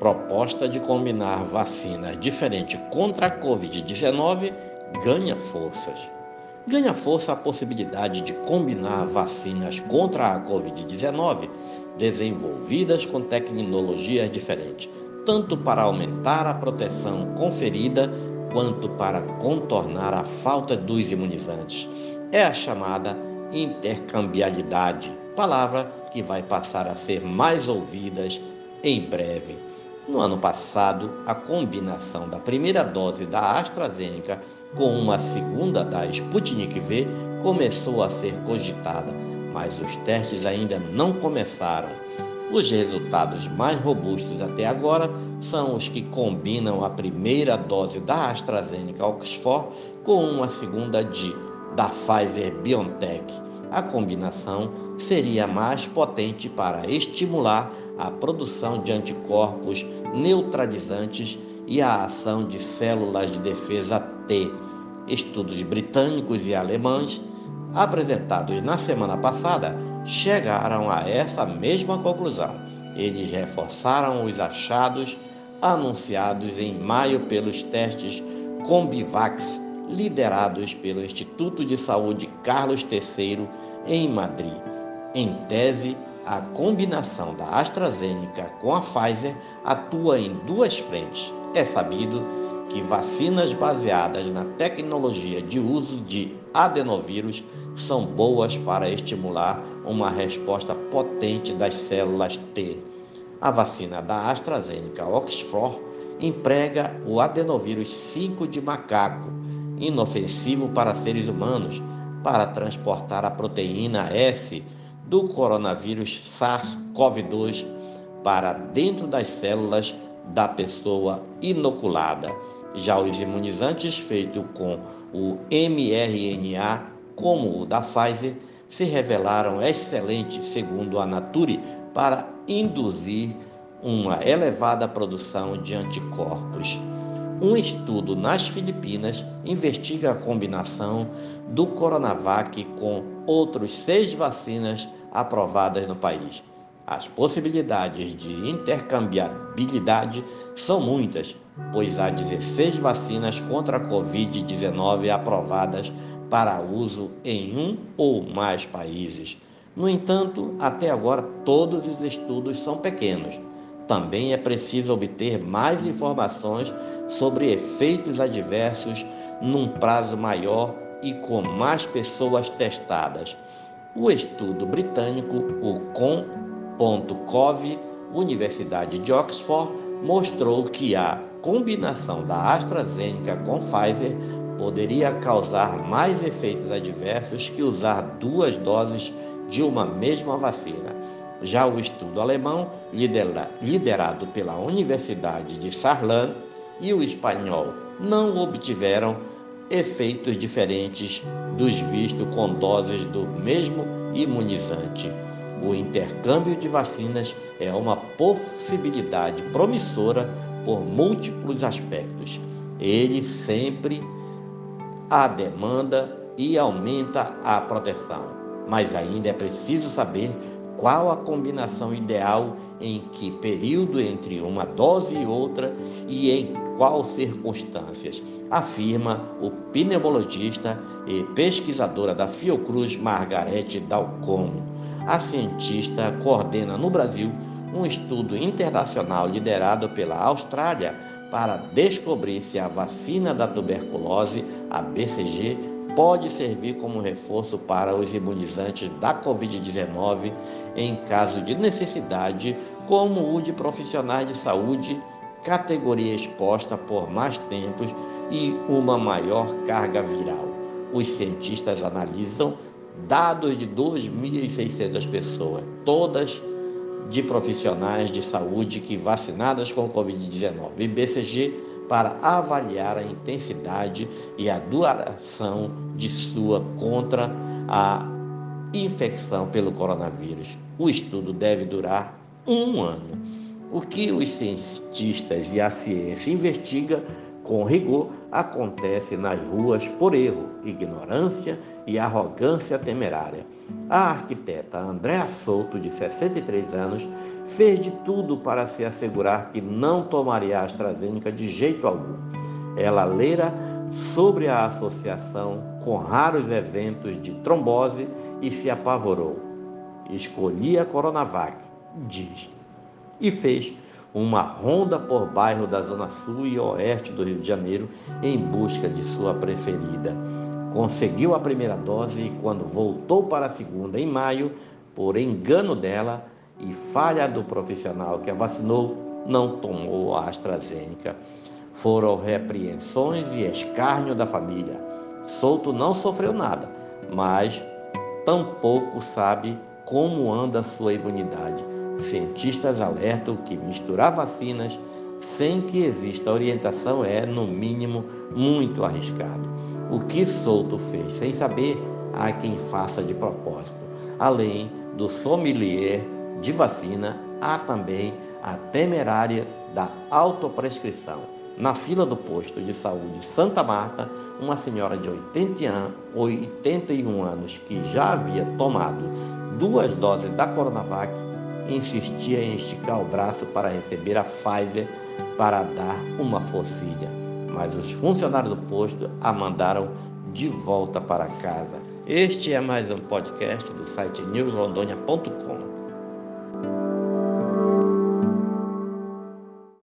proposta de combinar vacinas diferentes contra a Covid-19 ganha forças. Ganha força a possibilidade de combinar vacinas contra a Covid-19 desenvolvidas com tecnologias diferentes, tanto para aumentar a proteção conferida quanto para contornar a falta dos imunizantes. É a chamada intercambialidade, palavra que vai passar a ser mais ouvidas em breve. No ano passado, a combinação da primeira dose da AstraZeneca com uma segunda da Sputnik V começou a ser cogitada, mas os testes ainda não começaram. Os resultados mais robustos até agora são os que combinam a primeira dose da AstraZeneca Oxford com uma segunda de da Pfizer BioNTech. A combinação seria mais potente para estimular a produção de anticorpos neutralizantes e a ação de células de defesa T. Estudos britânicos e alemães apresentados na semana passada chegaram a essa mesma conclusão. Eles reforçaram os achados anunciados em maio pelos testes Combivax, liderados pelo Instituto de Saúde Carlos III em Madrid. Em tese, a combinação da AstraZeneca com a Pfizer atua em duas frentes. É sabido que vacinas baseadas na tecnologia de uso de adenovírus são boas para estimular uma resposta potente das células T. A vacina da AstraZeneca Oxford emprega o adenovírus 5 de macaco, inofensivo para seres humanos, para transportar a proteína S do coronavírus SARS-CoV-2 para dentro das células da pessoa inoculada. Já os imunizantes feitos com o mRNA, como o da Pfizer, se revelaram excelentes, segundo a Nature, para induzir uma elevada produção de anticorpos. Um estudo nas Filipinas investiga a combinação do Coronavac com outros seis vacinas aprovadas no país. As possibilidades de intercambiabilidade são muitas, pois há 16 vacinas contra a Covid-19 aprovadas para uso em um ou mais países. No entanto, até agora todos os estudos são pequenos. Também é preciso obter mais informações sobre efeitos adversos num prazo maior e com mais pessoas testadas. O estudo britânico, o COM Cov, Universidade de Oxford, mostrou que a combinação da AstraZeneca com Pfizer poderia causar mais efeitos adversos que usar duas doses de uma mesma vacina. Já o estudo alemão, liderado pela Universidade de Saarland, e o espanhol não obtiveram efeitos diferentes dos vistos com doses do mesmo imunizante. O intercâmbio de vacinas é uma possibilidade promissora por múltiplos aspectos. Ele sempre a demanda e aumenta a proteção, mas ainda é preciso saber qual a combinação ideal em que período entre uma dose e outra e em quais circunstâncias, afirma o pneumologista e pesquisadora da Fiocruz Margarete Dalcomo. A cientista coordena no Brasil um estudo internacional liderado pela Austrália para descobrir se a vacina da tuberculose, a BCG, pode servir como reforço para os imunizantes da Covid-19 em caso de necessidade, como o de profissionais de saúde, categoria exposta por mais tempos e uma maior carga viral. Os cientistas analisam dados de 2.600 pessoas, todas de profissionais de saúde que vacinadas com Covid-19 e BCG para avaliar a intensidade e a duração de sua contra a infecção pelo coronavírus. O estudo deve durar um ano. O que os cientistas e a ciência investiga com rigor, acontece nas ruas por erro, ignorância e arrogância temerária. A arquiteta Andréa Souto, de 63 anos, fez de tudo para se assegurar que não tomaria a AstraZeneca de jeito algum. Ela lera sobre a associação com raros eventos de trombose e se apavorou. Escolhi a Coronavac, diz, e fez uma ronda por bairro da Zona Sul e Oeste do Rio de Janeiro em busca de sua preferida. Conseguiu a primeira dose e, quando voltou para a segunda em maio, por engano dela e falha do profissional que a vacinou, não tomou a AstraZeneca. Foram repreensões e escárnio da família. Souto não sofreu nada, mas tampouco sabe como anda sua imunidade Cientistas alertam que misturar vacinas sem que exista orientação é, no mínimo, muito arriscado. O que Souto fez sem saber, há quem faça de propósito. Além do sommelier de vacina, há também a temerária da autoprescrição. Na fila do posto de saúde Santa Marta, uma senhora de 81 anos que já havia tomado duas doses da Coronavac insistia em esticar o braço para receber a Pfizer para dar uma forcilha, mas os funcionários do posto a mandaram de volta para casa. Este é mais um podcast do site newsrondônia.com.